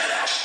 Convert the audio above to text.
Shut up!